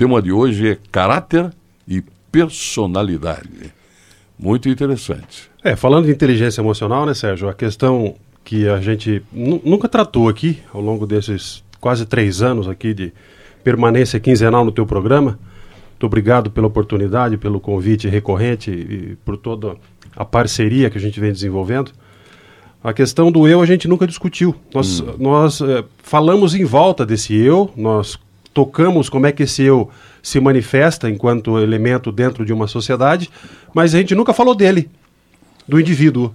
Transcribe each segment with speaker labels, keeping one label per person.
Speaker 1: tema de hoje é caráter e personalidade. Muito interessante.
Speaker 2: É, falando de inteligência emocional, né, Sérgio? A questão que a gente nunca tratou aqui, ao longo desses quase três anos aqui de permanência quinzenal no teu programa. Muito obrigado pela oportunidade, pelo convite recorrente e por toda a parceria que a gente vem desenvolvendo. A questão do eu a gente nunca discutiu. Nós, hum. nós é, falamos em volta desse eu, nós tocamos como é que esse eu se manifesta enquanto elemento dentro de uma sociedade, mas a gente nunca falou dele, do indivíduo.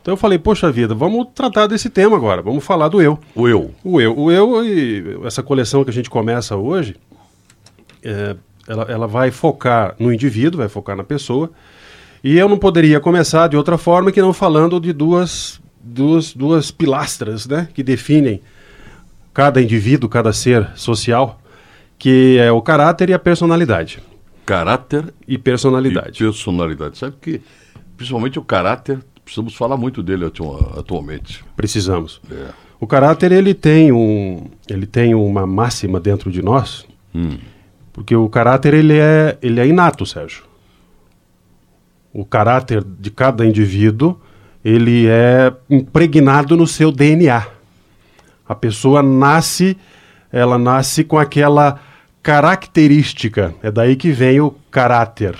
Speaker 2: Então eu falei, poxa vida, vamos tratar desse tema agora, vamos falar do eu.
Speaker 1: O eu.
Speaker 2: O eu. O eu e essa coleção que a gente começa hoje, é, ela, ela vai focar no indivíduo, vai focar na pessoa. E eu não poderia começar de outra forma que não falando de duas, duas, duas pilastras né, que definem cada indivíduo, cada ser social, que é o caráter e a personalidade.
Speaker 1: Caráter
Speaker 2: e personalidade.
Speaker 1: E personalidade. Sabe que, principalmente o caráter, precisamos falar muito dele atualmente.
Speaker 2: Precisamos. É. O caráter ele tem um, ele tem uma máxima dentro de nós, hum. porque o caráter ele é, ele é inato, Sérgio. O caráter de cada indivíduo ele é impregnado no seu DNA. A pessoa nasce, ela nasce com aquela característica. É daí que vem o caráter.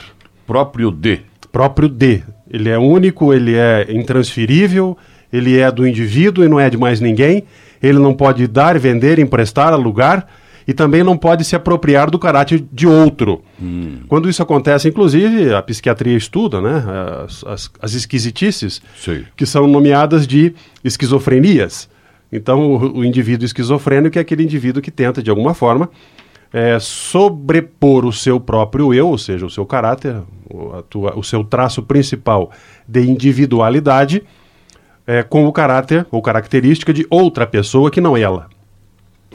Speaker 1: Próprio de.
Speaker 2: Próprio de. Ele é único, ele é intransferível, ele é do indivíduo e não é de mais ninguém. Ele não pode dar, vender, emprestar, alugar e também não pode se apropriar do caráter de outro. Hum. Quando isso acontece, inclusive, a psiquiatria estuda né, as, as, as esquisitices, Sim. que são nomeadas de esquizofrenias. Então, o, o, indivíduo esquizofrênico é aquele indivíduo que tenta, de alguma forma, é, sobrepor o seu próprio eu, ou seja, o seu caráter, o, tua, o seu traço principal de individualidade, é, com o caráter ou característica de outra pessoa que não ela.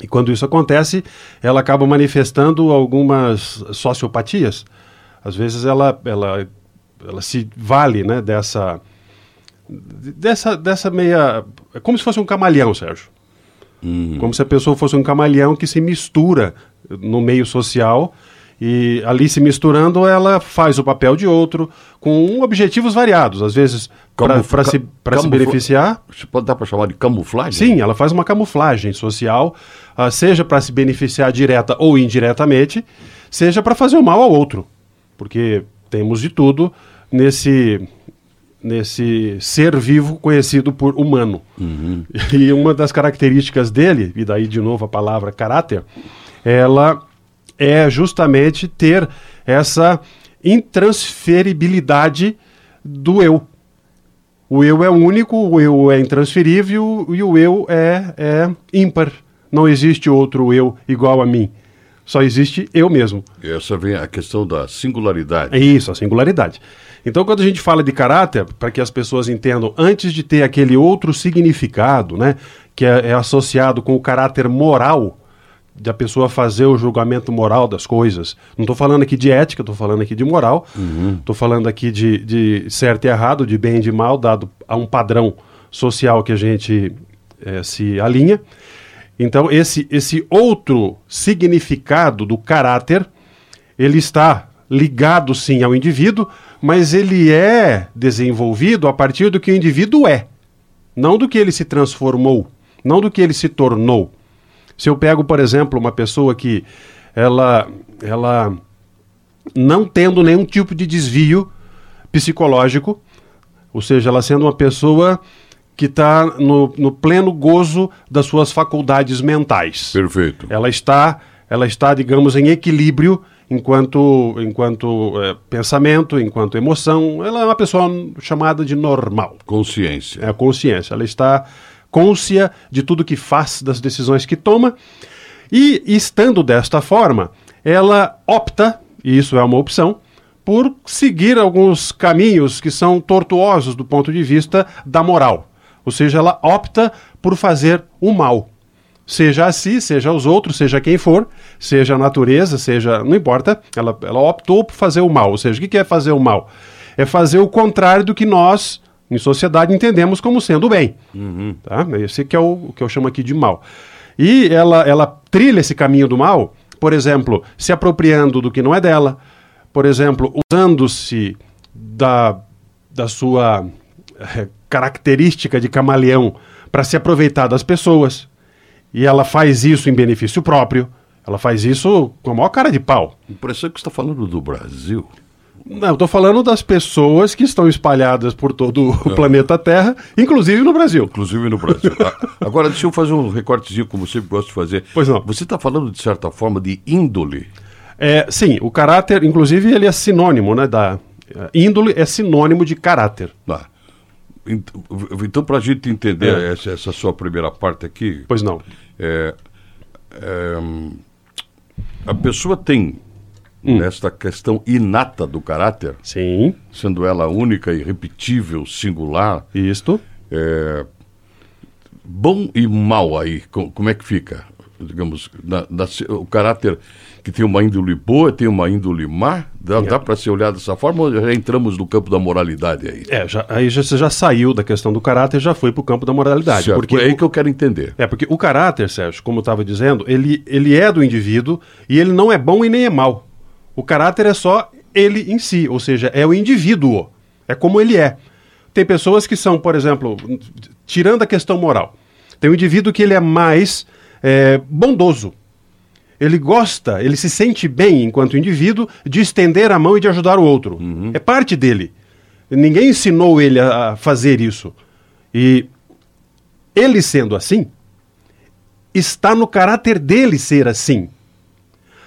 Speaker 2: E quando isso acontece, ela acaba manifestando algumas sociopatias. Às vezes ela, ela, ela se vale né, dessa, dessa, dessa meia. É como se fosse um camaleão, Sérgio. Uhum. Como se a pessoa fosse um camaleão que se mistura no meio social e ali se misturando ela faz o papel de outro com objetivos variados, às vezes para se, se beneficiar.
Speaker 1: Pode dar para chamar de camuflagem?
Speaker 2: Sim, ela faz uma camuflagem social, uh, seja para se beneficiar direta ou indiretamente, seja para fazer o mal ao outro, porque temos de tudo nesse nesse ser vivo conhecido por humano. Uhum. E uma das características dele, e daí de novo a palavra caráter, ela é justamente ter essa intransferibilidade do eu. O eu é único, o eu é intransferível e o eu é, é ímpar. Não existe outro eu igual a mim. Só existe eu mesmo.
Speaker 1: Essa vem a questão da singularidade.
Speaker 2: É isso, a singularidade. Então, quando a gente fala de caráter, para que as pessoas entendam, antes de ter aquele outro significado, né, que é, é associado com o caráter moral, de a pessoa fazer o julgamento moral das coisas. Não estou falando aqui de ética, estou falando aqui de moral, estou uhum. falando aqui de, de certo e errado, de bem e de mal, dado a um padrão social que a gente é, se alinha. Então, esse, esse outro significado do caráter, ele está ligado sim ao indivíduo, mas ele é desenvolvido a partir do que o indivíduo é, não do que ele se transformou, não do que ele se tornou. Se eu pego, por exemplo, uma pessoa que ela, ela não tendo nenhum tipo de desvio psicológico, ou seja, ela sendo uma pessoa que está no, no pleno gozo das suas faculdades mentais.
Speaker 1: Perfeito.
Speaker 2: Ela está, ela está, digamos, em equilíbrio enquanto, enquanto é, pensamento, enquanto emoção. Ela é uma pessoa chamada de normal.
Speaker 1: Consciência.
Speaker 2: É a consciência. Ela está côncia de tudo que faz, das decisões que toma. E, estando desta forma, ela opta, e isso é uma opção, por seguir alguns caminhos que são tortuosos do ponto de vista da moral. Ou seja, ela opta por fazer o mal seja a si, seja aos outros, seja quem for, seja a natureza, seja. não importa, ela, ela optou por fazer o mal. Ou seja, o que é fazer o mal? É fazer o contrário do que nós, em sociedade, entendemos como sendo o bem. Uhum. Tá? Esse que é o, o que eu chamo aqui de mal. E ela, ela trilha esse caminho do mal por exemplo, se apropriando do que não é dela, por exemplo, usando-se da, da sua eh, característica de camaleão para se aproveitar das pessoas. E ela faz isso em benefício próprio. Ela faz isso com a maior cara de pau.
Speaker 1: Impressão que você está falando do Brasil.
Speaker 2: Não, eu estou falando das pessoas que estão espalhadas por todo o planeta Terra, inclusive no Brasil.
Speaker 1: Inclusive no Brasil. Ah, Agora, deixa eu fazer um recortezinho, como sempre gosto de fazer.
Speaker 2: Pois não.
Speaker 1: Você está falando, de certa forma, de índole.
Speaker 2: É, sim, o caráter, inclusive, ele é sinônimo, né? Da, é, índole é sinônimo de caráter.
Speaker 1: Ah, Então, para a gente entender
Speaker 2: É.
Speaker 1: essa, essa sua primeira parte aqui,
Speaker 2: Pois não.
Speaker 1: é, é, a pessoa tem
Speaker 2: Hum.
Speaker 1: esta questão inata do caráter,
Speaker 2: Sim,
Speaker 1: sendo ela única, irrepetível, singular,
Speaker 2: isto.
Speaker 1: é, bom e mal aí, co- como é que fica? Digamos, na- na- o caráter que tem uma índole boa, tem uma índole má, dá, dá para ser olhado dessa forma ou já entramos no campo da moralidade aí?
Speaker 2: É, já, aí já, você já saiu da questão do caráter, já foi para o campo da moralidade.
Speaker 1: Certo,
Speaker 2: Porque
Speaker 1: é aí
Speaker 2: o-
Speaker 1: que eu quero entender.
Speaker 2: É, porque o caráter, Sérgio, como eu estava dizendo, ele, ele é do indivíduo e ele não é bom e nem é mal. O caráter é só ele em si, ou seja, é o indivíduo. É como ele é. Tem pessoas que são, por exemplo, tirando a questão moral, tem um indivíduo que ele é mais é, bondoso. Ele gosta, ele se sente bem enquanto indivíduo de estender a mão e de ajudar o outro. É parte dele. Ninguém ensinou ele a a fazer isso. E ele sendo assim, está no caráter dele ser assim.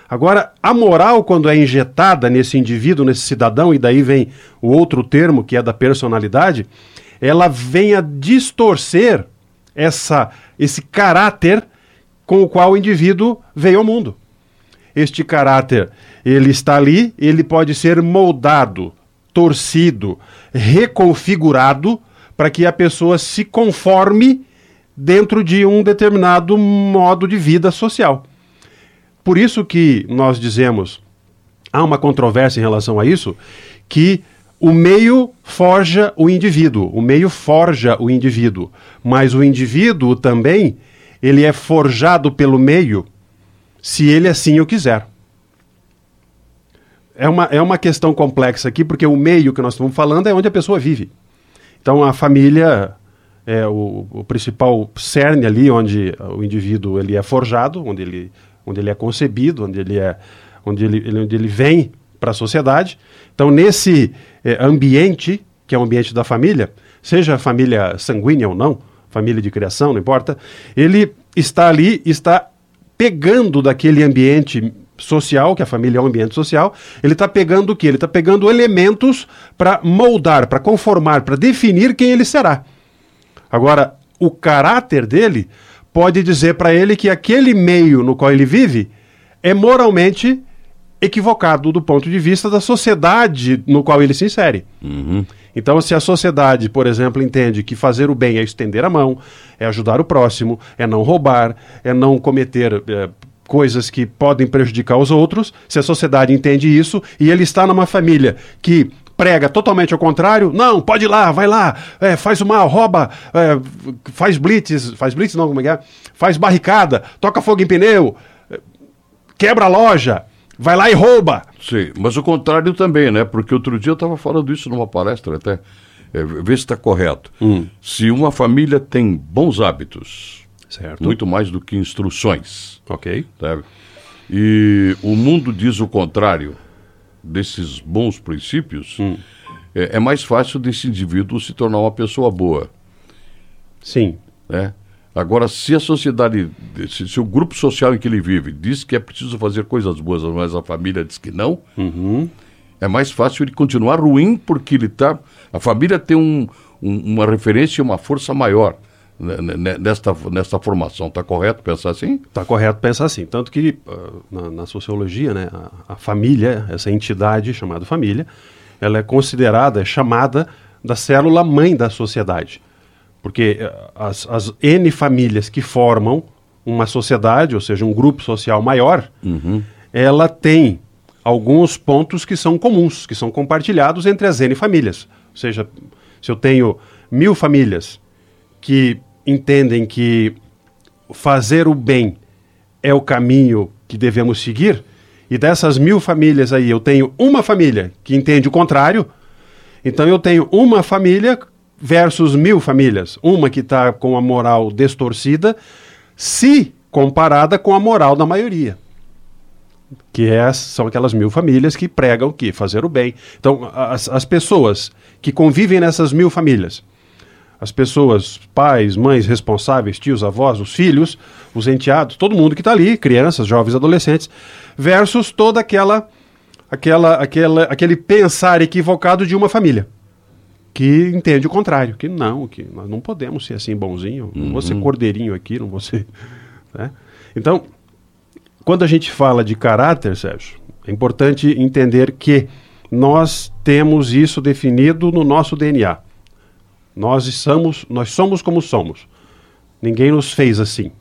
Speaker 2: Agora, a moral, quando é injetada nesse indivíduo, nesse cidadão, e daí vem o outro termo que é da personalidade, ela vem a distorcer essa, esse caráter com o qual o indivíduo veio ao mundo. Este caráter, ele está ali, ele pode ser moldado, torcido, reconfigurado para que a pessoa se conforme dentro de um determinado modo de vida social. Por isso que nós dizemos, há uma controvérsia em relação a isso, que o meio forja o indivíduo, o meio forja o indivíduo, mas o indivíduo também, ele é forjado pelo meio, se ele assim o quiser. É uma, é uma questão complexa aqui, porque o meio que nós estamos falando é onde a pessoa vive. Então a família é o, o principal cerne ali onde o indivíduo ele é forjado, onde ele, onde ele é concebido, onde ele é onde ele, ele- onde ele vem para a sociedade. Então nesse eh, ambiente que é o ambiente da família, seja a família sanguínea ou não, família de criação, não importa, ele está ali, está pegando daquele ambiente social, que a família é um ambiente social, ele está pegando o quê? Ele está pegando elementos para moldar, para conformar, para definir quem ele será. Agora, o caráter dele pode dizer para ele que aquele meio no qual ele vive é moralmente equivocado do ponto de vista da sociedade no qual ele se insere. Então, se a sociedade, por exemplo, entende que fazer o bem é estender a mão, é ajudar o próximo, é não roubar, é não cometer eh, coisas que podem prejudicar os outros, se a sociedade entende isso e ele está numa família que prega totalmente ao contrário, não, pode ir lá, vai lá, eh, faz o mal, rouba, eh, faz blitz, faz blitz não, como é que é? Faz barricada, toca fogo em pneu, quebra a loja, vai lá e rouba.
Speaker 1: Sim, mas o contrário também, né? Porque outro dia eu estava falando isso numa palestra até. É, vê se está correto. Se uma família tem bons hábitos,
Speaker 2: Certo.
Speaker 1: muito mais do que instruções,
Speaker 2: Ok.
Speaker 1: sabe? E o mundo diz o contrário desses bons princípios, é, é mais fácil desse indivíduo se tornar uma pessoa boa,
Speaker 2: Sim.
Speaker 1: né? Agora, se a sociedade, se, se o grupo social em que ele vive diz que é preciso fazer coisas boas, mas a família diz que não, é mais fácil ele continuar ruim porque ele tá. A família tem um, um- uma referência e uma força maior né, né, nesta, nesta formação. Está correto pensar assim?
Speaker 2: Está correto pensar assim. Tanto que ah, na, na sociologia, né, a, a família, essa entidade chamada família, ela é considerada, é chamada da célula mãe da sociedade. Porque ah, as, as N famílias que formam uma sociedade, ou seja, um grupo social maior, ela tem alguns pontos que são comuns, que são compartilhados entre as N famílias. Ou seja, se eu tenho mil famílias que entendem que fazer o bem é o caminho que devemos seguir, e dessas mil famílias aí eu tenho uma família que entende o contrário, então eu tenho uma família versus mil famílias. Uma que está com a moral distorcida, se comparada com a moral da maioria. Que é, são aquelas mil famílias que pregam que fazer o bem. Então, as, as pessoas que convivem nessas mil famílias, as pessoas, pais, mães responsáveis, tios, avós, os filhos, os enteados, todo mundo que está ali, crianças, jovens, adolescentes, versus toda aquela, aquela, aquela, aquele pensar equivocado de uma família que entende o contrário, que não, que nós não podemos ser assim bonzinho, não vou ser uhum. cordeirinho aqui, não vou ser. Né? Então, quando a gente fala de caráter, Sérgio, é importante entender que nós temos isso definido no nosso DNA. Nós somos, nós somos como somos. Ninguém nos fez assim.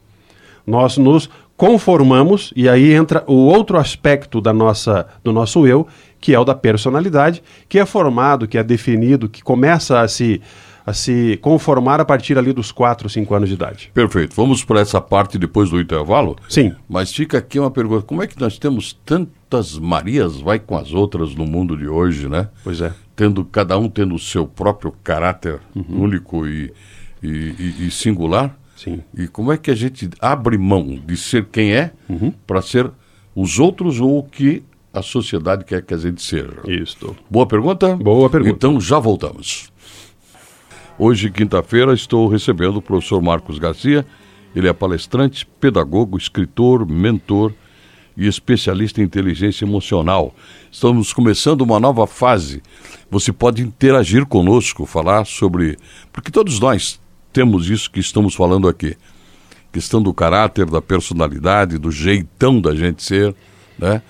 Speaker 2: Nós nos conformamos e aí entra o outro aspecto da nossa, do nosso eu, que é o da personalidade, que é formado, que é definido, que começa a se a se conformar a partir ali dos 4, 5 anos de idade.
Speaker 1: Perfeito. Vamos para essa parte depois do intervalo?
Speaker 2: Sim.
Speaker 1: Mas fica aqui uma pergunta: como é que nós temos tantas Marias vai com as outras no mundo de hoje, né?
Speaker 2: Pois é.
Speaker 1: Tendo, cada um tendo o seu próprio caráter uhum. único e, e, e, e, singular.
Speaker 2: Sim.
Speaker 1: E como é que a gente abre mão de ser quem é uhum. para ser os outros ou o que a sociedade quer que a gente seja?
Speaker 2: Isso.
Speaker 1: Boa pergunta?
Speaker 2: Boa pergunta.
Speaker 1: Então já voltamos. Hoje, quinta-feira, estou recebendo o professor Marcos Garcia. Ele é palestrante, pedagogo, escritor, mentor e especialista em inteligência emocional. Estamos começando uma nova fase. Você pode interagir conosco, falar sobre. Porque todos nós temos isso que estamos falando aqui. Questão do caráter, da personalidade, do jeitão da gente ser, né?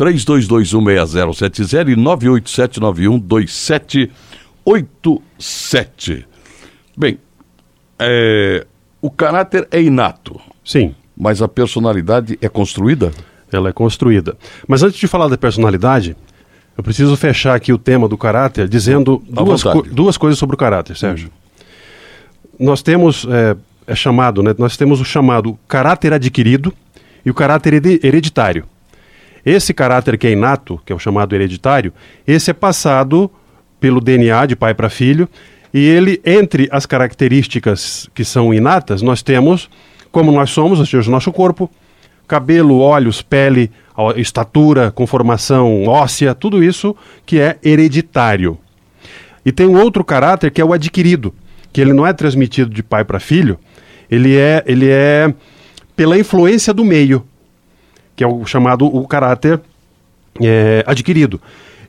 Speaker 1: 32216070 e 9879127 87. Bem, é, o caráter é inato.
Speaker 2: Sim.
Speaker 1: Mas a personalidade é construída?
Speaker 2: Ela é construída. Mas antes de falar da personalidade, eu preciso fechar aqui o tema do caráter dizendo duas, co duas coisas sobre o caráter, Sérgio. Hum. Nós temos, é, é, chamado, né? Nós temos o chamado caráter adquirido e o caráter hereditário. Esse caráter que é inato, que é o chamado hereditário, esse é passado pelo DNA de pai para filho. E ele, entre as características que são inatas, nós temos como nós somos, ou seja, o nosso corpo, cabelo, olhos, pele, estatura, conformação óssea, tudo isso que é hereditário. E tem um outro caráter que é o adquirido, que ele não é transmitido de pai para filho, ele é, ele é pela influência do meio, que é o chamado o caráter é, adquirido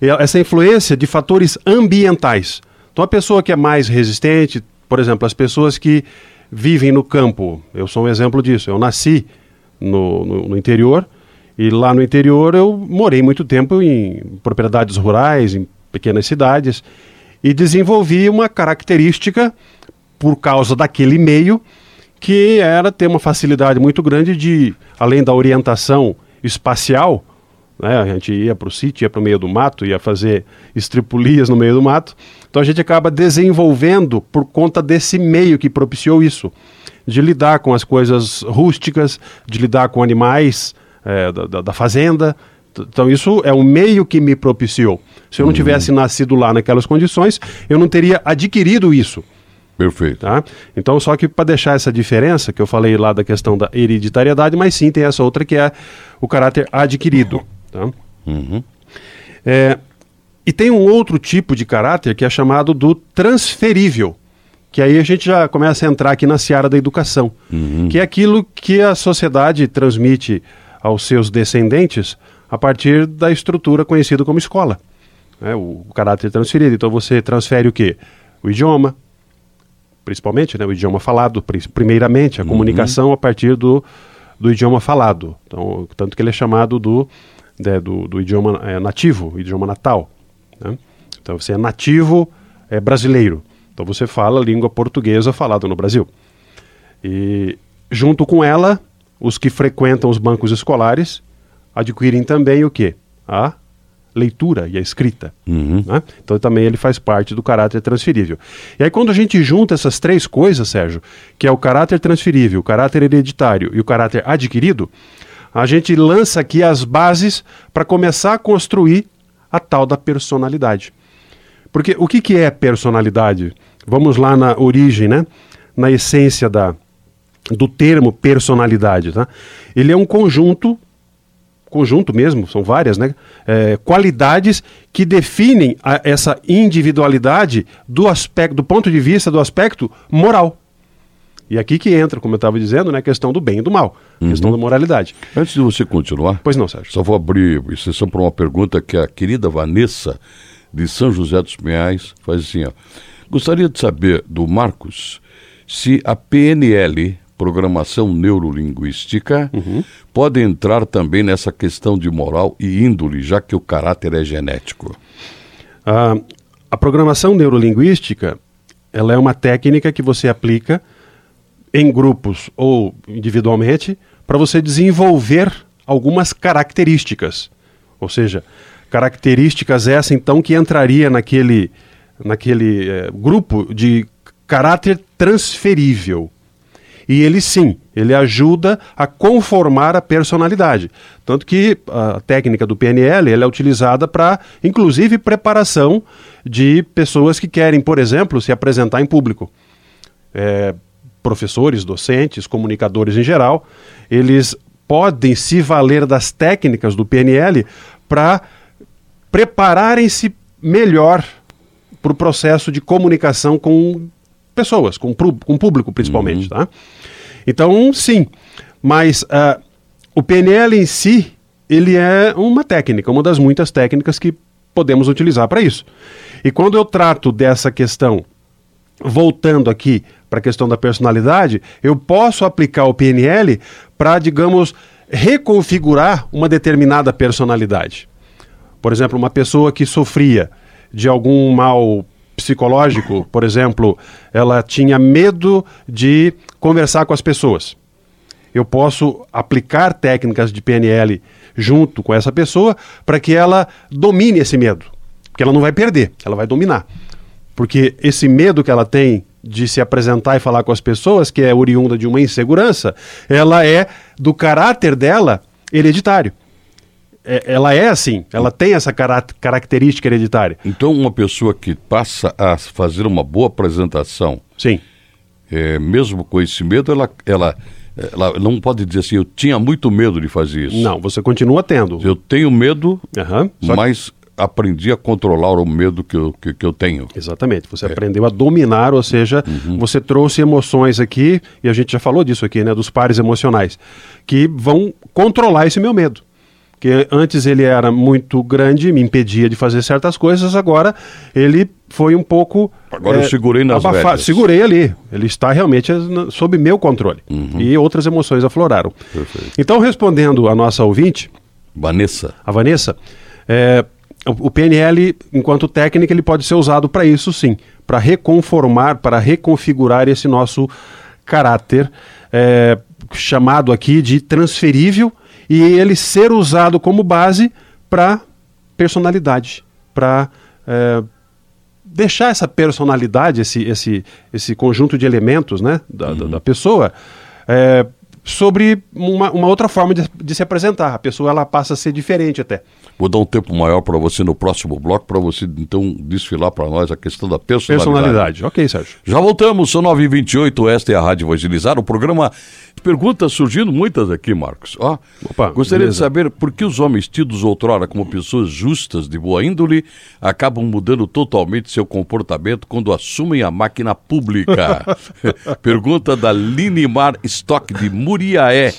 Speaker 2: essa influência de fatores ambientais. Então, a pessoa que é mais resistente, por exemplo, as pessoas que vivem no campo, eu sou um exemplo disso. Eu nasci no, no, no interior e lá no interior eu morei muito tempo em propriedades rurais, em pequenas cidades e desenvolvi uma característica por causa daquele meio que era ter uma facilidade muito grande de, além da orientação espacial, né? A gente ia para o sítio, ia para o meio do mato, ia fazer estripulias no meio do mato. Então a gente acaba desenvolvendo por conta desse meio que propiciou isso, de lidar com as coisas rústicas, de lidar com animais é, da, da, fazenda. Então isso é o meio que me propiciou. Se eu não uhum. tivesse nascido lá naquelas condições, eu não teria adquirido isso.
Speaker 1: Perfeito.
Speaker 2: Tá? Então, só que para deixar essa diferença, que eu falei lá da questão da hereditariedade, mas sim tem essa outra que é o caráter adquirido. Tá?
Speaker 1: Uhum.
Speaker 2: É, e tem um outro tipo de caráter que é chamado do transferível, que aí a gente já começa a entrar aqui na seara da educação, uhum. que é aquilo que a sociedade transmite aos seus descendentes a partir da estrutura conhecida como escola. O, o caráter transferido. Então você transfere o quê? O idioma, principalmente, né? o idioma falado, primeiramente, a uhum. comunicação a partir do, do idioma falado. Então, tanto que ele é chamado do né, do, do, idioma é, nativo, idioma natal. Né? Então você é nativo é, brasileiro. Então você fala a língua portuguesa falada no Brasil. E junto com ela, os que frequentam os bancos escolares adquirem também o quê? A leitura e a escrita.
Speaker 1: Uhum.
Speaker 2: Né? Então também ele faz parte do caráter transferível. E aí quando a gente junta essas três coisas, Sérgio, que é o caráter transferível, o caráter hereditário e o caráter adquirido, a gente lança aqui as bases para começar a construir a tal da personalidade. Porque o que, que é personalidade? Vamos lá na origem, né? na essência da, do termo personalidade. Tá? Ele é um conjunto, conjunto mesmo, são várias, né? É, qualidades que definem a, essa individualidade do aspecto, do ponto de vista do aspecto moral. E aqui que entra, como eu estava dizendo, né, a questão do bem e do mal, a questão
Speaker 1: Uhum.
Speaker 2: da moralidade.
Speaker 1: Antes de você continuar,
Speaker 2: Pois não, Sérgio.
Speaker 1: só vou abrir exceção para uma pergunta que a querida Vanessa, de São José dos Pinhais, faz assim, ó. Gostaria de saber do Marcos se a PNL, Programação Neurolinguística,
Speaker 2: Uhum.
Speaker 1: pode entrar também nessa questão de moral e índole, já que o caráter é genético.
Speaker 2: A, a programação neurolinguística, ela é uma técnica que você aplica em grupos ou individualmente para você desenvolver algumas características. Ou seja, características essa então que entraria naquele, naquele eh, grupo de caráter transferível. E ele sim, ele ajuda a conformar a personalidade. Tanto que a técnica do PNL ela é utilizada para, inclusive, preparação de pessoas que querem, por exemplo, se apresentar em público. É, professores, docentes, comunicadores em geral, eles podem se valer das técnicas do PNL para prepararem-se melhor para o processo de comunicação com pessoas, com, com público principalmente, tá? Então, sim, mas ah, o PNL em si, ele é uma técnica, uma das muitas técnicas que podemos utilizar para isso. E quando eu trato dessa questão, voltando aqui para a questão da personalidade, eu posso aplicar o PNL para, digamos, reconfigurar uma determinada personalidade. Por exemplo, uma pessoa que sofria de algum mal psicológico, por exemplo, ela tinha medo de conversar com as pessoas. Eu posso aplicar técnicas de PNL junto com essa pessoa para que ela domine esse medo. Porque ela não vai perder, ela vai dominar. Porque esse medo que ela tem de se apresentar e falar com as pessoas, que é oriunda de uma insegurança, ela é do caráter dela hereditário. É- ela é assim, ela tem essa característica hereditária.
Speaker 1: Então, uma pessoa que passa a fazer uma boa apresentação,
Speaker 2: Sim.
Speaker 1: é, mesmo com esse medo, ela, ela, ela não pode dizer assim, eu tinha muito medo de fazer isso.
Speaker 2: Não, você continua tendo.
Speaker 1: Eu tenho medo,
Speaker 2: Aham, só que-
Speaker 1: mas aprendi a controlar o medo que eu, que, que eu tenho.
Speaker 2: Exatamente. Você aprendeu a dominar, ou seja, você trouxe emoções aqui, e a gente já falou disso aqui, né? Dos pares emocionais, que vão controlar esse meu medo. Que antes ele era muito grande, me impedia de fazer certas coisas, agora ele foi um pouco.
Speaker 1: Agora eu segurei nas rédeas.
Speaker 2: Segurei ali. Ele está realmente na- sob meu controle. E outras emoções afloraram.
Speaker 1: Perfeito.
Speaker 2: Então, respondendo a nossa ouvinte,
Speaker 1: Vanessa,
Speaker 2: a Vanessa, é, o, o PNL, enquanto técnica, ele pode ser usado para isso sim, para reconformar, para reconfigurar esse nosso caráter, é, chamado aqui de transferível, e ele ser usado como base para personalidade, para é, deixar essa personalidade, esse, esse, esse conjunto de elementos né, da, da- da pessoa, é, sobre uma, uma outra forma de, de se apresentar. A pessoa ela passa a ser diferente até.
Speaker 1: vou dar um tempo maior para você no próximo bloco, para você então desfilar para nós a questão da personalidade.
Speaker 2: Personalidade. Ok, Sérgio.
Speaker 1: Já voltamos, são 9h28, esta é a Rádio Evangelizar, o programa perguntas surgindo muitas aqui, Marcos. Ó,
Speaker 2: Opa,
Speaker 1: gostaria
Speaker 2: beleza.
Speaker 1: de saber por que os homens tidos outrora como pessoas justas, de boa índole, acabam mudando totalmente seu comportamento quando assumem a máquina pública. Pergunta da Linimar Stock de Muriaé,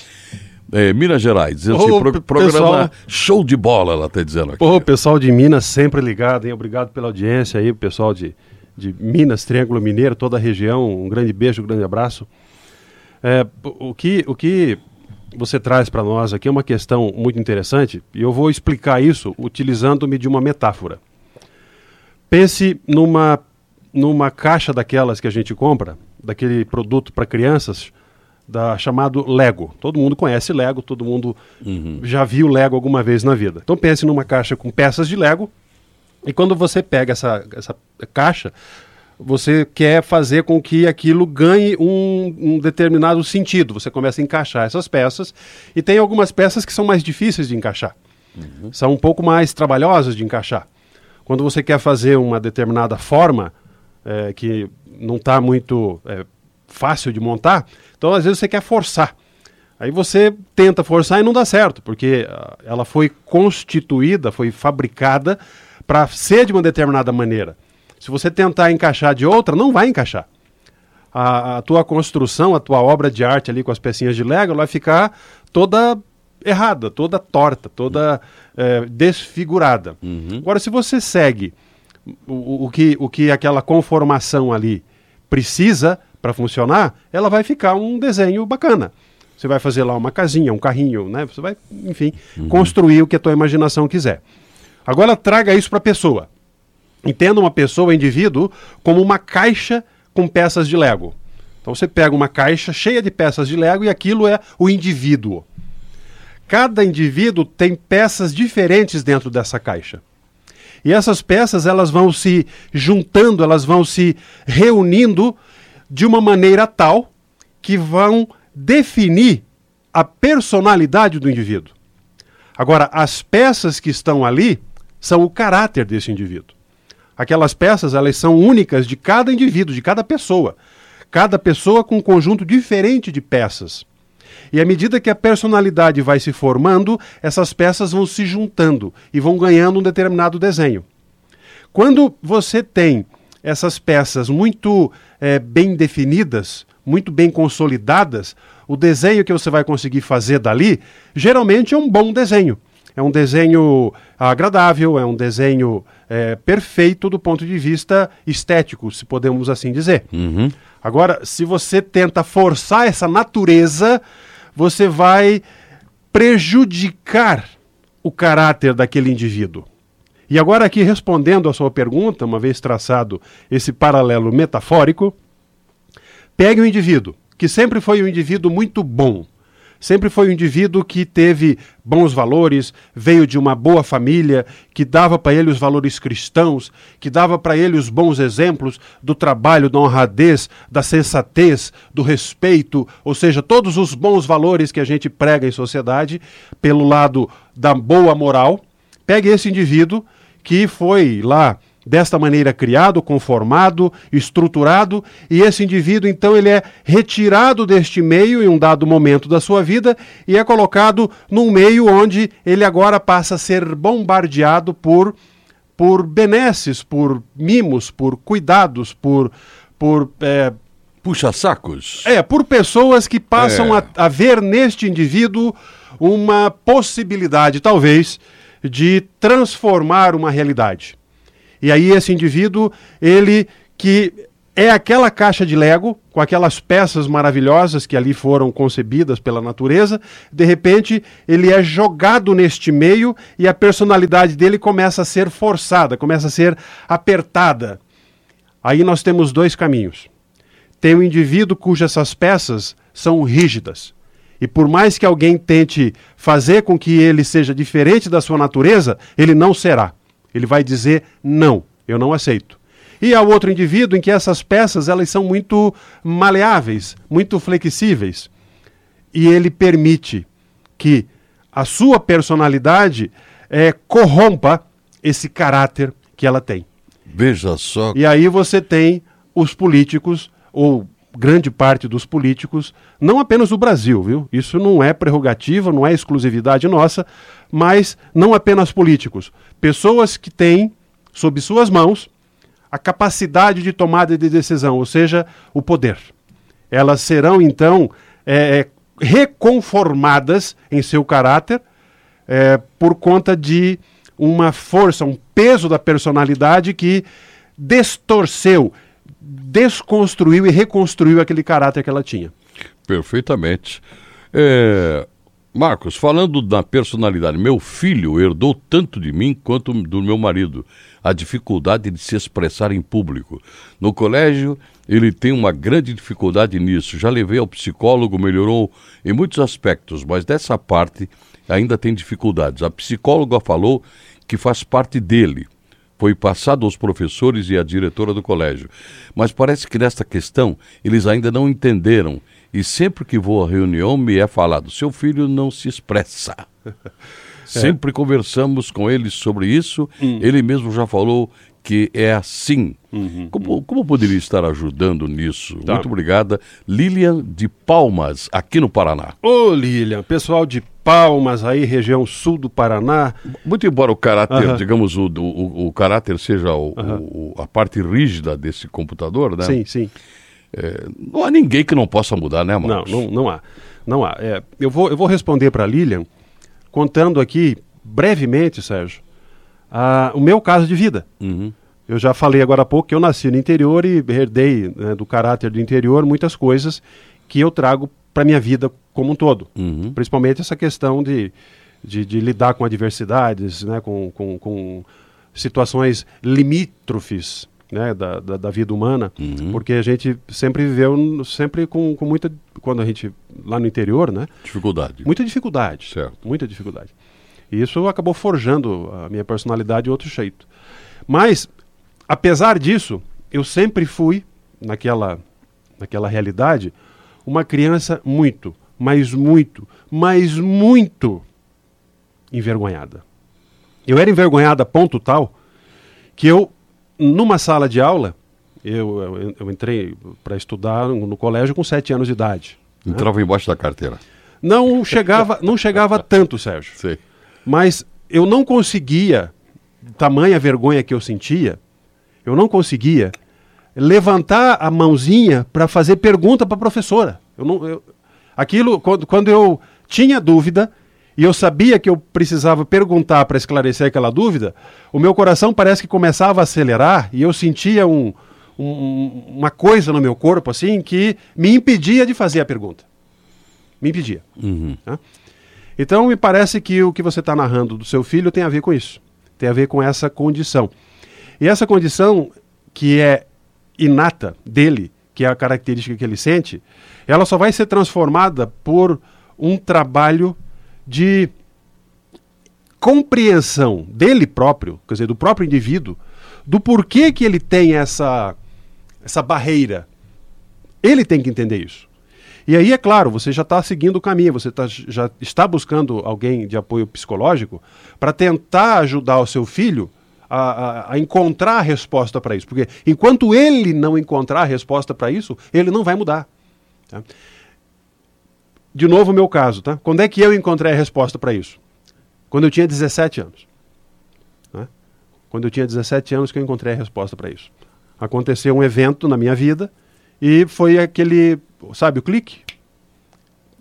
Speaker 1: eh, Minas Gerais. Diz assim,
Speaker 2: Ô,
Speaker 1: pro- programa
Speaker 2: pessoal.
Speaker 1: show de bola, ela está dizendo aqui.
Speaker 2: Pô, o pessoal de Minas sempre ligado, hein? Obrigado pela audiência aí, pessoal de, de Minas, Triângulo Mineiro, toda a região. Um grande beijo, um grande abraço. É, o, o que, o que você traz para nós aqui é uma questão muito interessante e eu vou explicar isso utilizando-me de uma metáfora. Pense numa, numa caixa daquelas que a gente compra, daquele produto para crianças, da, chamado Lego. Todo mundo conhece Lego, todo mundo já viu Lego alguma vez na vida. Então pense numa caixa com peças de Lego e quando você pega essa, essa caixa, você quer fazer com que aquilo ganhe um, um, determinado sentido. Você começa a encaixar essas peças e tem algumas peças que são mais difíceis de encaixar. Uhum. São um pouco mais trabalhosas de encaixar. Quando você quer fazer uma determinada forma é, que não está muito é, fácil de montar, então às vezes você quer forçar. Aí você tenta forçar e não dá certo, porque uh, ela foi constituída, foi fabricada para ser de uma determinada maneira. Se você tentar encaixar de outra, não vai encaixar. A, a, tua construção, a tua obra de arte ali com as pecinhas de Lego, vai ficar toda errada, toda torta, toda é, desfigurada. Uhum. Agora, se você segue o, o, que, o que aquela conformação ali precisa para funcionar, ela vai ficar um desenho bacana. Você vai fazer lá uma casinha, um carrinho, né? Você vai, enfim, uhum. construir o que a tua imaginação quiser. Agora traga isso para a pessoa. Entenda uma pessoa, indivíduo, como uma caixa com peças de Lego. Então você pega uma caixa cheia de peças de Lego e aquilo é o indivíduo. Cada indivíduo tem peças diferentes dentro dessa caixa. E essas peças elas vão se juntando, elas vão se reunindo de uma maneira tal que vão definir a personalidade do indivíduo. Agora, as peças que estão ali são o caráter desse indivíduo. Aquelas peças, elas são únicas de cada indivíduo, de cada pessoa. Cada pessoa com um conjunto diferente de peças. E à medida que a personalidade vai se formando, essas peças vão se juntando e vão ganhando um determinado desenho. Quando você tem essas peças muito é, bem definidas, muito bem consolidadas, o desenho que você vai conseguir fazer dali geralmente é um bom desenho. É um desenho agradável, é um desenho é, perfeito do ponto de vista estético, se podemos assim dizer. Uhum. Agora, se você tenta forçar essa natureza, você vai prejudicar o caráter daquele indivíduo. E agora, aqui respondendo à sua pergunta, uma vez traçado esse paralelo metafórico, pegue um indivíduo que sempre foi um indivíduo muito bom, sempre foi um indivíduo que teve bons valores, veio de uma boa família, que dava para ele os valores cristãos, que dava para ele os bons exemplos do trabalho, da honradez, da sensatez, do respeito, ou seja, todos os bons valores que a gente prega em sociedade pelo lado da boa moral. Pegue esse indivíduo que foi lá desta maneira criado, conformado, estruturado, e esse indivíduo então ele é retirado deste meio em um dado momento da sua vida e é colocado num meio onde ele agora passa a ser bombardeado por por benesses, por mimos, por cuidados, por por é,
Speaker 1: puxa-sacos.
Speaker 2: É, por pessoas que passam é. a, a ver neste indivíduo uma possibilidade, talvez, de transformar uma realidade. E aí esse indivíduo, ele que é aquela caixa de Lego, com aquelas peças maravilhosas que ali foram concebidas pela natureza, de repente ele é jogado neste meio e a personalidade dele começa a ser forçada, começa a ser apertada. Aí nós temos dois caminhos. Tem um indivíduo cujas peças são rígidas. E por mais que alguém tente fazer com que ele seja diferente da sua natureza, ele não será. Ele vai dizer não, eu não aceito. E há outro indivíduo em que essas peças elas são muito maleáveis, muito flexíveis. E ele permite que a sua personalidade é, corrompa esse caráter que ela tem.
Speaker 1: Veja só.
Speaker 2: E aí você tem os políticos, ou grande parte dos políticos, não apenas do Brasil, viu? Isso não é prerrogativa, não é exclusividade nossa, mas não apenas políticos. Pessoas que têm sob suas mãos a capacidade de tomada de decisão, ou seja, o poder. Elas serão, então, é, é reconformadas em seu caráter é, por conta de uma força, um peso da personalidade que distorceu, desconstruiu e reconstruiu aquele caráter que ela tinha.
Speaker 1: Perfeitamente. É, Marcos, falando da personalidade, meu filho herdou tanto de mim quanto do meu marido, a dificuldade de se expressar em público. No colégio, ele tem uma grande dificuldade nisso. Já levei ao psicólogo, melhorou em muitos aspectos, mas dessa parte ainda tem dificuldades. A psicóloga falou que faz parte dele. Foi passado aos professores e à diretora do colégio. Mas parece que nesta questão eles ainda não entenderam. E sempre que vou à reunião me é falado: seu filho não se expressa. Sempre conversamos com ele sobre isso.
Speaker 2: Hum.
Speaker 1: Ele mesmo já falou que é assim.
Speaker 2: Uhum,
Speaker 1: como, como poderia estar ajudando nisso?
Speaker 2: Tá.
Speaker 1: Muito obrigada. Lilian de Palmas, aqui no Paraná.
Speaker 2: Ô Lilian, pessoal de Palmas aí, região sul do Paraná.
Speaker 1: Muito embora o caráter,
Speaker 2: Aham.
Speaker 1: digamos, o, o, o caráter seja o-
Speaker 2: Aham.
Speaker 1: o- a parte rígida desse computador, né?
Speaker 2: Sim, sim.
Speaker 1: É, não há ninguém que não possa mudar, né,
Speaker 2: Não,
Speaker 1: Marcos?
Speaker 2: não, não há. Não há. É, eu, vou, eu vou responder para a Lilian contando aqui, brevemente, Sérgio, a- o meu caso de vida.
Speaker 1: Uhum.
Speaker 2: Eu já falei agora há pouco que eu nasci no interior e herdei né, do caráter do interior muitas coisas que eu trago para minha vida como um todo.
Speaker 1: Uhum.
Speaker 2: Principalmente essa questão de, de, de lidar com adversidades, né, com, com, com situações limítrofes né, da, da, da vida humana,
Speaker 1: Uhum.
Speaker 2: porque a gente sempre viveu sempre com, com muita. Quando a gente. lá no interior, né?
Speaker 1: Dificuldade.
Speaker 2: Muita dificuldade.
Speaker 1: Certo.
Speaker 2: Muita dificuldade. E isso acabou forjando a minha personalidade de outro jeito. Mas, apesar disso, eu sempre fui, naquela, naquela realidade, uma criança muito, mas muito, mas muito envergonhada. Eu era envergonhada a ponto tal que eu, numa sala de aula, eu, eu, eu entrei para estudar no, colégio com sete anos de idade.
Speaker 1: Entrava embaixo da carteira.
Speaker 2: Não chegava, não chegava tanto, Sérgio.
Speaker 1: Sei.
Speaker 2: Mas eu não conseguia, tamanha vergonha que eu sentia, eu não conseguia levantar a mãozinha para fazer pergunta para a professora. Eu não, eu- aquilo, quando, quando eu tinha dúvida e eu sabia que eu precisava perguntar para esclarecer aquela dúvida, o meu coração parece que começava a acelerar e eu sentia um, um- uma coisa no meu corpo assim que me impedia de fazer a pergunta. Me impedia.
Speaker 1: Uhum.
Speaker 2: Tá? Então, me parece que o que você está narrando do seu filho tem a ver com isso. Tem a ver com essa condição. E essa condição, que é inata dele, que é a característica que ele sente, ela só vai ser transformada por um trabalho de compreensão dele próprio, quer dizer, do próprio indivíduo, do porquê que ele tem essa, essa barreira. Ele tem que entender isso. E aí, é claro, você já está seguindo o caminho, você tá- já está buscando alguém de apoio psicológico para tentar ajudar o seu filho a, a- a encontrar a resposta para isso. Porque enquanto ele não encontrar a resposta para isso, ele não vai mudar. tá? De novo, o meu caso, tá? Quando é que eu encontrei a resposta para isso? Quando eu tinha 17 anos. né? Quando eu tinha 17 anos que eu encontrei a resposta para isso. Aconteceu um evento na minha vida e foi aquele, sabe, o clique?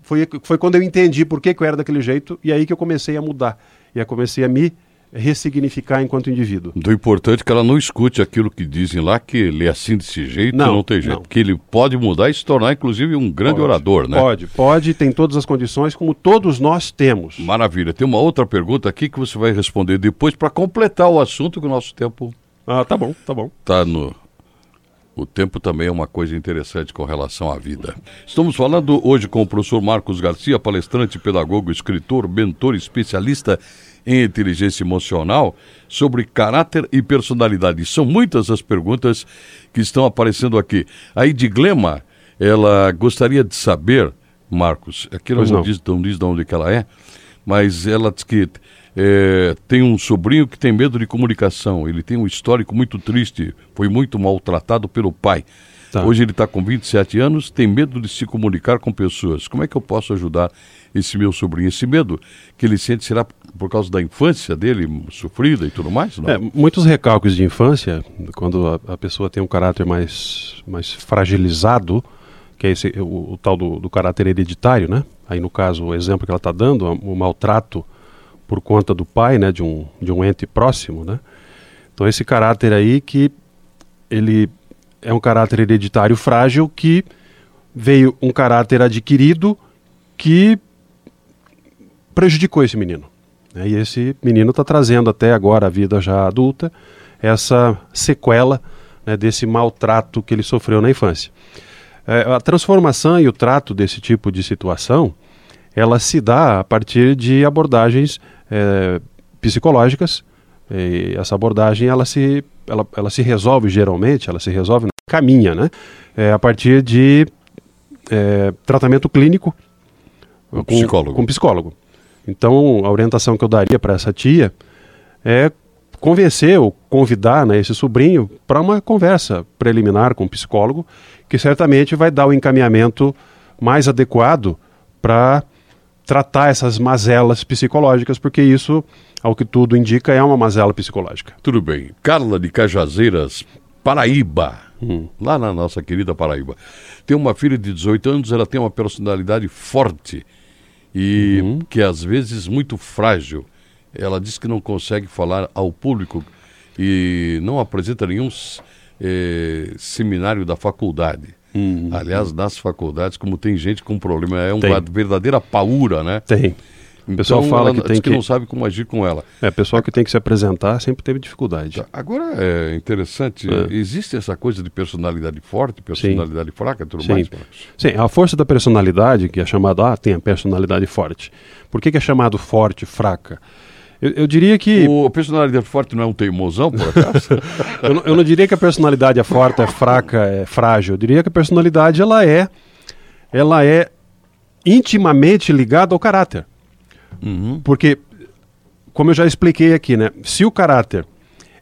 Speaker 2: Foi, foi quando eu entendi por que, que eu era daquele jeito e aí que eu comecei a mudar. E aí comecei a me ressignificar enquanto indivíduo.
Speaker 1: Do importante é que ela não escute aquilo que dizem lá, que ele é assim desse jeito, não,
Speaker 2: Não,
Speaker 1: tem jeito.
Speaker 2: não.
Speaker 1: Que ele pode mudar e se tornar, inclusive, um grande
Speaker 2: Pode,
Speaker 1: orador, né?
Speaker 2: Pode, pode, tem todas as condições, como todos nós temos.
Speaker 1: Maravilha. Tem uma outra pergunta aqui que você vai responder depois para completar o assunto que o nosso tempo
Speaker 2: Ah, tá bom, tá bom.
Speaker 1: está no. O tempo também é uma coisa interessante com relação à vida. Estamos falando hoje com o professor Marcos Garcia, palestrante, pedagogo, escritor, mentor, especialista em inteligência emocional, sobre caráter e personalidade. São muitas as perguntas que estão aparecendo aqui. A Edglema, ela gostaria de saber, Marcos, aqui ela não,
Speaker 2: não.
Speaker 1: Diz, não diz de onde ela é, mas ela diz que é, tem um sobrinho que tem medo de comunicação. Ele tem um histórico muito triste, foi muito maltratado pelo pai.
Speaker 2: Tá.
Speaker 1: Hoje ele está com 27 anos, tem medo de se comunicar com pessoas. Como é que eu posso ajudar esse meu sobrinho? Esse medo que ele sente será por causa da infância dele sofrida e tudo mais?
Speaker 2: É, muitos recalques de infância, quando a, a pessoa tem um caráter mais, mais fragilizado, que é esse, o, o tal do, do caráter hereditário, né? Aí no caso, o exemplo que ela está dando, o maltrato por conta do pai, né? De um, de um ente próximo, né? Então esse caráter aí que ele é um caráter hereditário frágil que veio um caráter adquirido que prejudicou esse menino. né? E esse menino está trazendo até agora a vida já adulta essa sequela né, desse maltrato que ele sofreu na infância. É, a transformação e o trato desse tipo de situação, ela se dá a partir de abordagens é, psicológicas E essa abordagem ela se, ela, ela se resolve geralmente, ela se resolve, caminha, né? É, a partir de é, tratamento clínico
Speaker 1: com psicólogo.
Speaker 2: Com psicólogo. Então, a orientação que eu daria para essa tia é convencer ou convidar né, esse sobrinho para uma conversa preliminar com o psicólogo, que certamente vai dar o encaminhamento mais adequado para tratar essas mazelas psicológicas, porque isso, ao que tudo indica, é uma mazela psicológica.
Speaker 1: Tudo bem. Carla de Cajazeiras, Paraíba, hum. lá na nossa querida Paraíba. Tem uma filha de 18 anos, ela tem uma personalidade forte e uhum. que às vezes muito frágil. Ela diz que não consegue falar ao público e não apresenta nenhum eh, seminário da faculdade. Uhum. Aliás, nas faculdades, como tem gente com problema, é uma tem. verdadeira paura, né?
Speaker 2: Tem. O pessoal então, fala que tem que...
Speaker 1: que... não sabe como agir com ela.
Speaker 2: É, pessoal que tem que se apresentar sempre teve dificuldade. Tá,
Speaker 1: agora é interessante, é. existe essa coisa de personalidade forte, personalidade Sim. fraca, tudo
Speaker 2: Sim.
Speaker 1: mais?
Speaker 2: Sim, a força da personalidade, que é chamada, ah, tem a personalidade forte. Por que, que é chamado forte, fraca? Eu, eu, diria que.
Speaker 1: O personalidade forte não é um teimosão, por acaso?
Speaker 2: eu, não, eu, não, diria que a personalidade é forte, é fraca, é frágil. Eu diria que a personalidade ela é, ela é intimamente ligada ao caráter. Uhum. Porque, como eu já expliquei aqui, né? Se o caráter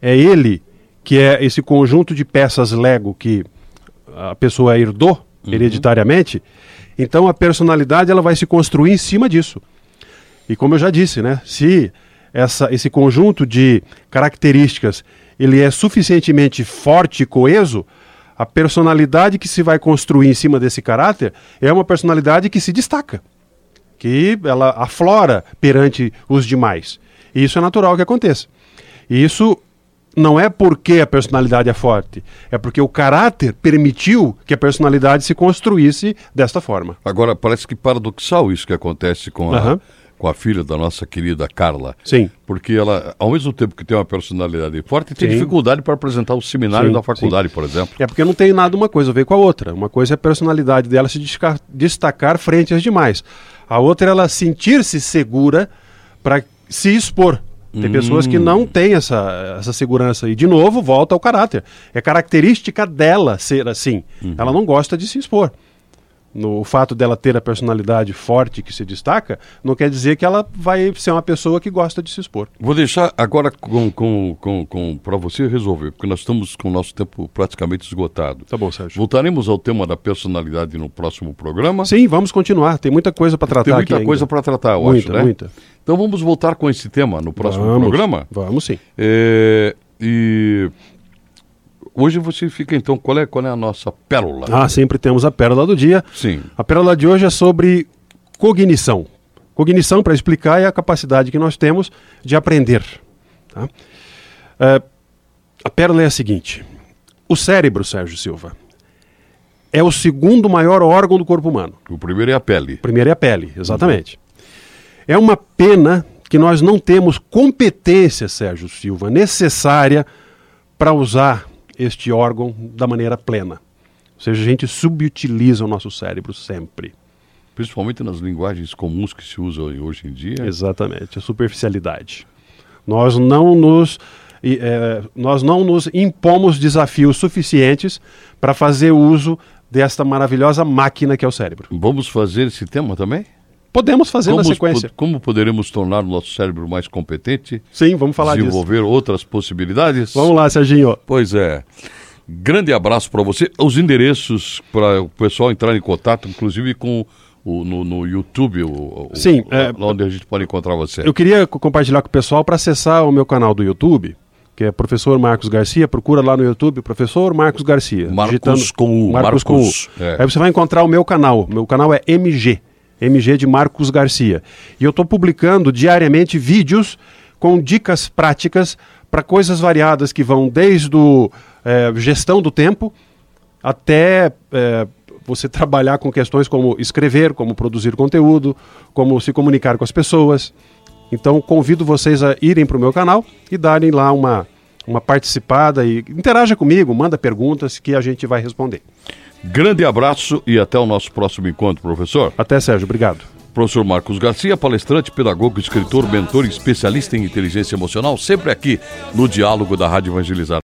Speaker 2: é ele que é esse conjunto de peças Lego que a pessoa herdou uhum. hereditariamente, então a personalidade ela vai se construir em cima disso. E como eu já disse, né? Se essa, esse conjunto de características ele é suficientemente forte e coeso, a personalidade que se vai construir em cima desse caráter é uma personalidade que se destaca que ela aflora perante os demais. E isso é natural que aconteça. E isso não é porque a personalidade é forte, é porque o caráter permitiu que a personalidade se construísse desta forma.
Speaker 1: Agora, parece que paradoxal isso que acontece com a, uhum. Com a filha da nossa querida Carla.
Speaker 2: Sim.
Speaker 1: Porque ela, ao mesmo tempo que tem uma personalidade forte, tem Sim. dificuldade para apresentar o seminário Sim. da faculdade, Sim. por exemplo.
Speaker 2: É porque não tem nada uma coisa a ver com a outra. Uma coisa é a personalidade dela se destacar frente às demais. A outra é ela sentir-se segura para se expor. Tem hum. pessoas que não têm essa, essa segurança. E, de novo, volta ao caráter. É característica dela ser assim. Uhum. Ela não gosta de se expor no fato dela ter a personalidade forte que se destaca, não quer dizer que ela vai ser uma pessoa que gosta de se expor.
Speaker 1: Vou deixar agora com, com, com, com para você resolver, porque nós estamos com o nosso tempo praticamente esgotado.
Speaker 2: Tá bom, Sérgio.
Speaker 1: Voltaremos ao tema da personalidade no próximo programa.
Speaker 2: Sim, vamos continuar. Tem muita coisa para tratar
Speaker 1: aqui. Tem muita coisa para tratar, eu
Speaker 2: muita,
Speaker 1: acho, né?
Speaker 2: Muita.
Speaker 1: Então vamos voltar com esse tema no próximo
Speaker 2: vamos,
Speaker 1: programa?
Speaker 2: Vamos sim.
Speaker 1: É, e Hoje você fica então, qual é, qual é a nossa pérola?
Speaker 2: Ah, sempre temos a pérola do dia.
Speaker 1: Sim.
Speaker 2: A pérola de hoje é sobre cognição. Cognição, para explicar, é a capacidade que nós temos de aprender. Tá? É, a pérola é a seguinte: o cérebro, Sérgio Silva, é o segundo maior órgão do corpo humano.
Speaker 1: O primeiro é a pele. O
Speaker 2: primeiro é a pele, exatamente. Uhum. É uma pena que nós não temos competência, Sérgio Silva, necessária para usar este órgão da maneira plena. Ou seja, a gente subutiliza o nosso cérebro sempre.
Speaker 1: Principalmente nas linguagens comuns que se usam hoje em dia.
Speaker 2: Exatamente, a superficialidade. Nós não nos, é, nós não nos impomos desafios suficientes para fazer uso desta maravilhosa máquina que é o cérebro.
Speaker 1: Vamos fazer esse tema também?
Speaker 2: Podemos fazer como, na sequência.
Speaker 1: Como poderemos tornar o nosso cérebro mais competente?
Speaker 2: Sim, vamos falar
Speaker 1: desenvolver
Speaker 2: disso.
Speaker 1: outras possibilidades?
Speaker 2: Vamos lá, Serginho.
Speaker 1: Pois é. Grande abraço para você. Os endereços para o pessoal entrar em contato, inclusive com o, no, no, YouTube, o,
Speaker 2: Sim,
Speaker 1: o, é, onde a gente pode encontrar você.
Speaker 2: Eu queria compartilhar com o pessoal para acessar o meu canal do YouTube, que é Professor Marcos Garcia. Procura lá no YouTube, Professor Marcos Garcia.
Speaker 1: Marcos com
Speaker 2: U. Marcos, Marcos com U. É. Aí você vai encontrar o meu canal. Meu canal é MG. MG de Marcos Garcia. E eu estou publicando diariamente vídeos com dicas práticas para coisas variadas que vão desde o, é, gestão do tempo até é, você trabalhar com questões como escrever, como produzir conteúdo, como se comunicar com as pessoas. Então convido vocês a irem para o meu canal e darem lá uma, uma participada e interaja comigo, manda perguntas que a gente vai responder.
Speaker 1: Grande abraço e até o nosso próximo encontro, professor.
Speaker 2: Até, Sérgio. Obrigado.
Speaker 1: Professor Marcos Garcia, palestrante, pedagogo, escritor, mentor e especialista em inteligência emocional, sempre aqui no Diálogo da Rádio Evangelizar.